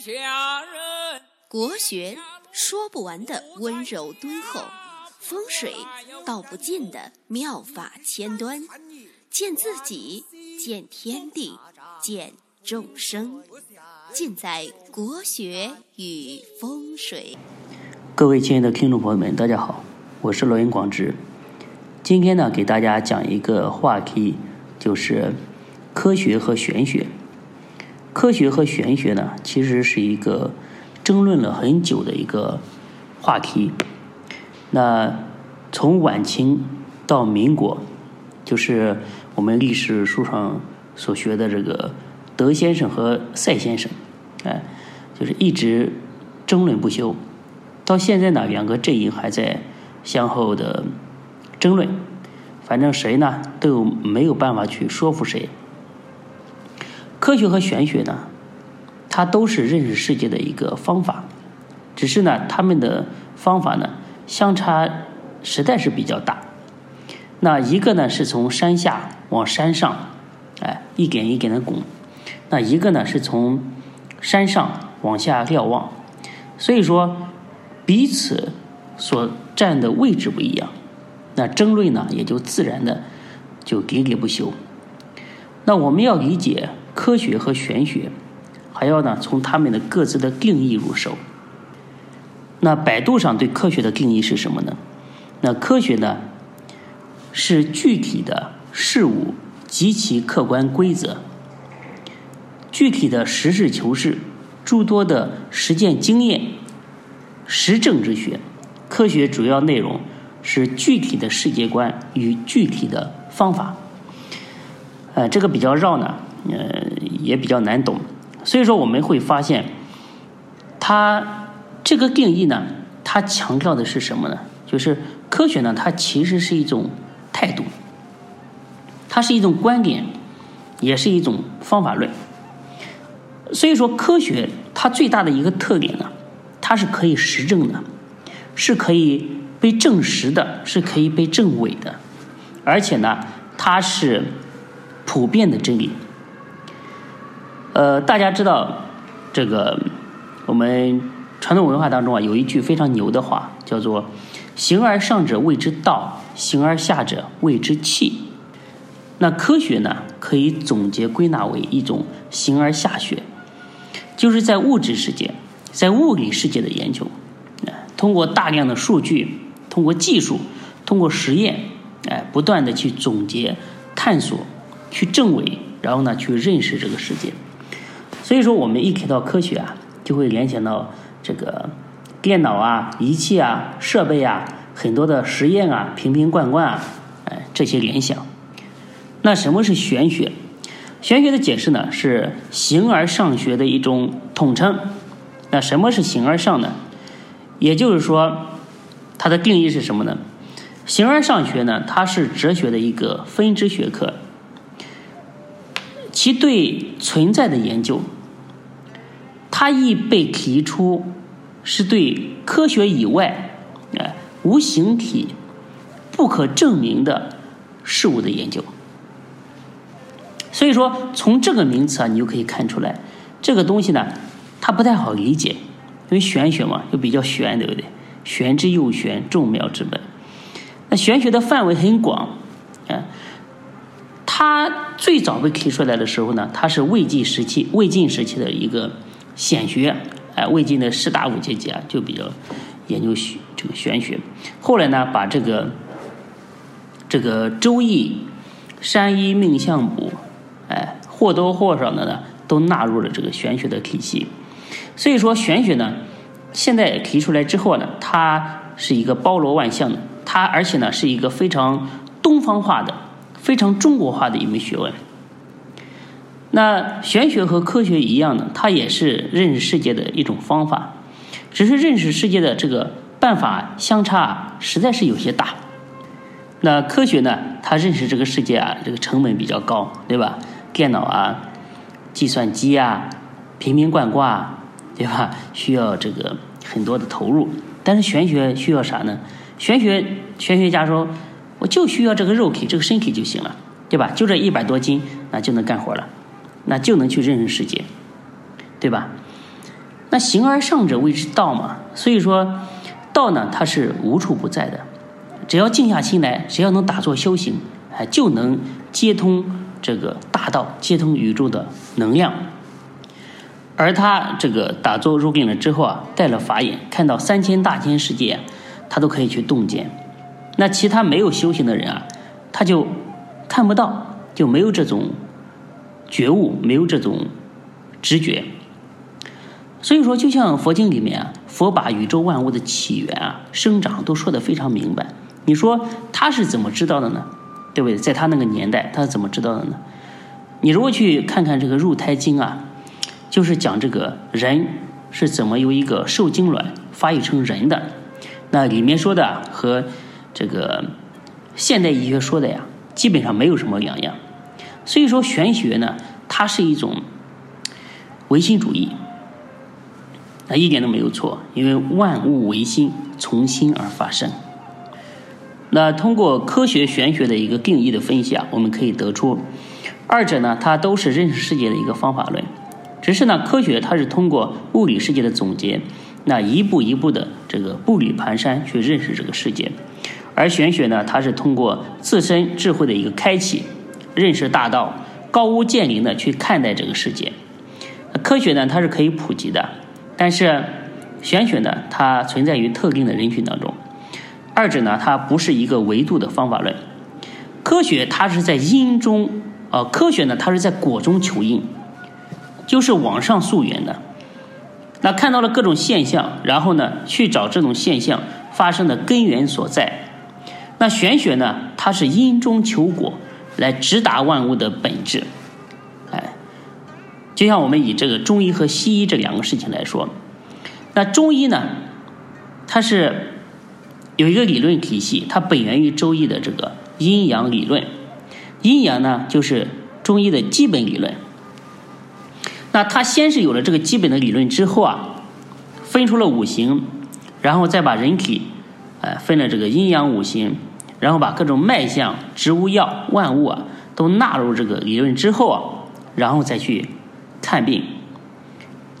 下人。国学说不完的温柔敦厚，风水道不尽的妙法千端，见自己，见天地，见众生，尽在国学与风水。各位亲爱的听众朋友们，大家好，我是罗云广志。今天呢，给大家讲一个话题，就是科学和玄学。科学和玄学呢，其实是一个争论了很久的一个话题。那从晚清到民国，就是我们历史书上所学的这个德先生和赛先生，哎，就是一直争论不休。到现在呢，两个阵营还在相互的争论，反正谁呢都没有办法去说服谁。科学和玄学呢，它都是认识世界的一个方法，只是呢，他们的方法呢相差实在是比较大。那一个呢是从山下往山上，哎，一点一点的拱；那一个呢是从山上往下瞭望。所以说，彼此所站的位置不一样，那争论呢也就自然的就喋喋不休。那我们要理解。科学和玄学，还要呢从他们的各自的定义入手。那百度上对科学的定义是什么呢？那科学呢是具体的事物及其客观规则，具体的实事求是，诸多的实践经验，实证之学。科学主要内容是具体的世界观与具体的方法。呃，这个比较绕呢。呃，也比较难懂，所以说我们会发现，它这个定义呢，它强调的是什么呢？就是科学呢，它其实是一种态度，它是一种观点，也是一种方法论。所以说，科学它最大的一个特点呢，它是可以实证的，是可以被证实的，是可以被证伪的，而且呢，它是普遍的真理。呃，大家知道，这个我们传统文化当中啊，有一句非常牛的话，叫做“形而上者谓之道，形而下者谓之器”。那科学呢，可以总结归纳为一种形而下学，就是在物质世界、在物理世界的研究，通过大量的数据，通过技术，通过实验，哎，不断的去总结、探索、去证伪，然后呢，去认识这个世界。所以说，我们一提到科学啊，就会联想到这个电脑啊、仪器啊、设备啊，很多的实验啊、瓶瓶罐罐啊，哎，这些联想。那什么是玄学？玄学的解释呢，是形而上学的一种统称。那什么是形而上呢？也就是说，它的定义是什么呢？形而上学呢，它是哲学的一个分支学科，其对存在的研究。它亦被提出是对科学以外，哎，无形体、不可证明的事物的研究。所以说，从这个名词啊，你就可以看出来，这个东西呢，它不太好理解，因为玄学嘛，又比较玄，对不对？玄之又玄，众妙之门。那玄学的范围很广，啊，它最早被提出来的时候呢，它是魏晋时期，魏晋时期的一个。显学，哎，魏晋的士大夫阶级啊，就比较研究玄这个玄学。后来呢，把这个这个《周易》《山医命相卜》，哎，或多或少的呢，都纳入了这个玄学的体系。所以说，玄学呢，现在提出来之后呢，它是一个包罗万象的，它而且呢，是一个非常东方化的、非常中国化的一门学问。那玄学和科学一样的，它也是认识世界的一种方法，只是认识世界的这个办法相差实在是有些大。那科学呢，它认识这个世界啊，这个成本比较高，对吧？电脑啊、计算机啊、瓶瓶罐罐，对吧？需要这个很多的投入。但是玄学需要啥呢？玄学玄学家说，我就需要这个肉体、这个身体就行了，对吧？就这一百多斤，那就能干活了。那就能去认识世界，对吧？那形而上者谓之道嘛。所以说，道呢它是无处不在的，只要静下心来，只要能打坐修行，哎，就能接通这个大道，接通宇宙的能量。而他这个打坐入定了之后啊，带了法眼，看到三千大千世界，他都可以去洞见。那其他没有修行的人啊，他就看不到，就没有这种觉悟，没有这种直觉。所以说，就像佛经里面啊，佛把宇宙万物的起源啊、生长都说得非常明白。你说他是怎么知道的呢？对不对？在他那个年代，他是怎么知道的呢？你如果去看看这个入胎经啊。就是讲这个人是怎么由一个受精卵发育成人的，那里面说的和这个现代医学说的呀，基本上没有什么两样。所以说玄学呢，它是一种唯心主义，那一点都没有错，因为万物唯心，从心而发生。那通过科学玄学的一个定义的分析啊，我们可以得出，二者呢，它都是认识世界的一个方法论。只是呢，科学它是通过物理世界的总结，那一步一步的这个步履蹒跚去认识这个世界，而玄学呢，它是通过自身智慧的一个开启，认识大道，高屋建瓴的去看待这个世界。科学呢，它是可以普及的，但是玄学呢，它存在于特定的人群当中，二者呢，它不是一个维度的方法论。科学它是在因中，呃，科学呢，它是在果中求因。就是往上溯源的，那看到了各种现象，然后呢去找这种现象发生的根源所在。那玄学呢，它是因中求果，来直达万物的本质。哎，就像我们以这个中医和西医这两个事情来说，那中医呢，它是有一个理论体系，它本源于周易的这个阴阳理论。阴阳呢，就是中医的基本理论。那他先是有了这个基本的理论之后啊，分出了五行，然后再把人体，呃，分了这个阴阳五行，然后把各种脉象、植物药、万物啊，都纳入这个理论之后啊，然后再去看病，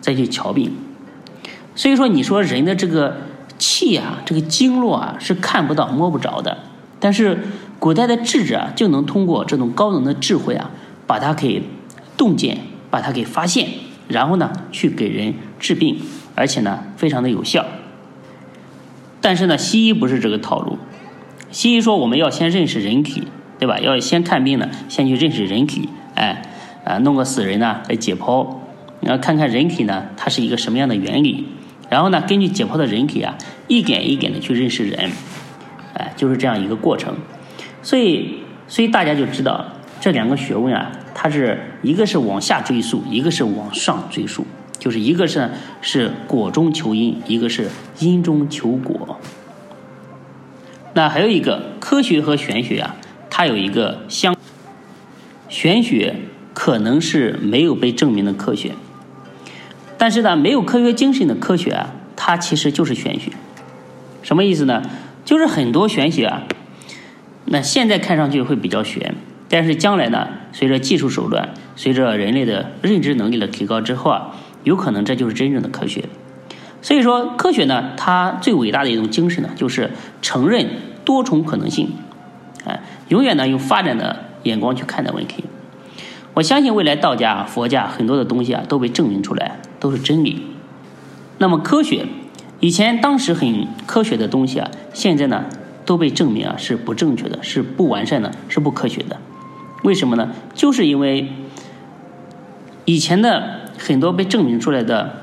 再去瞧病。所以说，你说人的这个气啊，这个经络啊，是看不到、摸不着的，但是古代的智者啊，就能通过这种高能的智慧啊，把它给洞见。把它给发现，然后呢，去给人治病，而且呢，非常的有效。但是呢，西医不是这个套路。西医说我们要先认识人体，对吧？要先看病呢，先去认识人体，哎，啊，弄个死人呢来解剖，然后看看人体呢，它是一个什么样的原理，然后呢，根据解剖的人体啊，一点一点的去认识人，哎，就是这样一个过程。所以，所以大家就知道这两个学问啊。它是一个是往下追溯，一个是往上追溯，就是一个是是果中求因，一个是因中求果。那还有一个科学和玄学啊，它有一个相，玄学可能是没有被证明的科学，但是呢，没有科学精神的科学啊，它其实就是玄学。什么意思呢？就是很多玄学啊，那现在看上去会比较玄。但是将来呢，随着技术手段，随着人类的认知能力的提高之后啊，有可能这就是真正的科学。所以说，科学呢，它最伟大的一种精神呢，就是承认多重可能性，哎，永远呢用发展的眼光去看待问题。我相信未来道家、佛家很多的东西啊，都被证明出来都是真理。那么科学，以前当时很科学的东西啊，现在呢都被证明啊是不正确的，是不完善的，是不科学的。为什么呢？就是因为以前的很多被证明出来的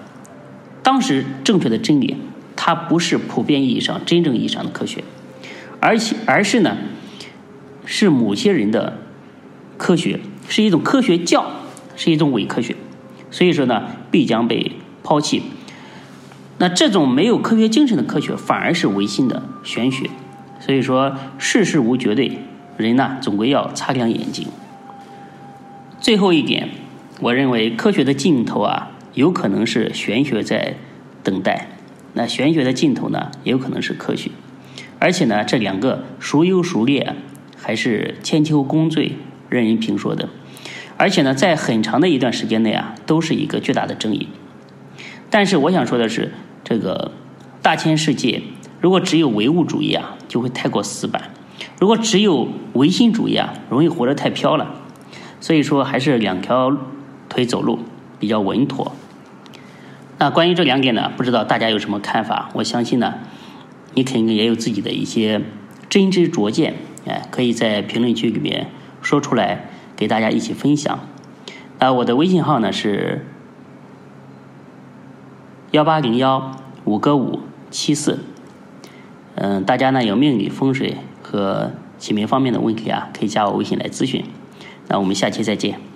当时正确的真理，它不是普遍意义上真正意义上的科学，而且而是呢，是某些人的科学，是一种科学教，是一种伪科学，所以说呢，必将被抛弃。那这种没有科学精神的科学，反而是唯心的玄学。所以说，世事无绝对。人呢，总归要擦亮眼睛。最后一点，我认为科学的尽头啊，有可能是玄学在等待；那玄学的尽头呢，也有可能是科学。而且呢，这两个孰优孰劣，还是千秋功罪，任人评说的。而且呢，在很长的一段时间内啊，都是一个巨大的争议。但是我想说的是，这个大千世界，如果只有唯物主义啊，就会太过死板；如果只有唯心主义啊，容易活得太飘了。所以说，还是两条腿走路比较稳妥。那关于这两点呢，不知道大家有什么看法？我相信呢，你肯定也有自己的一些真知灼见，哎，可以在评论区里面说出来，给大家一起分享。啊，我的微信号呢是幺八零幺五个五七四。嗯，大家呢有命理风水和起名方面的问题啊，可以加我微信来咨询。那我们下期再见。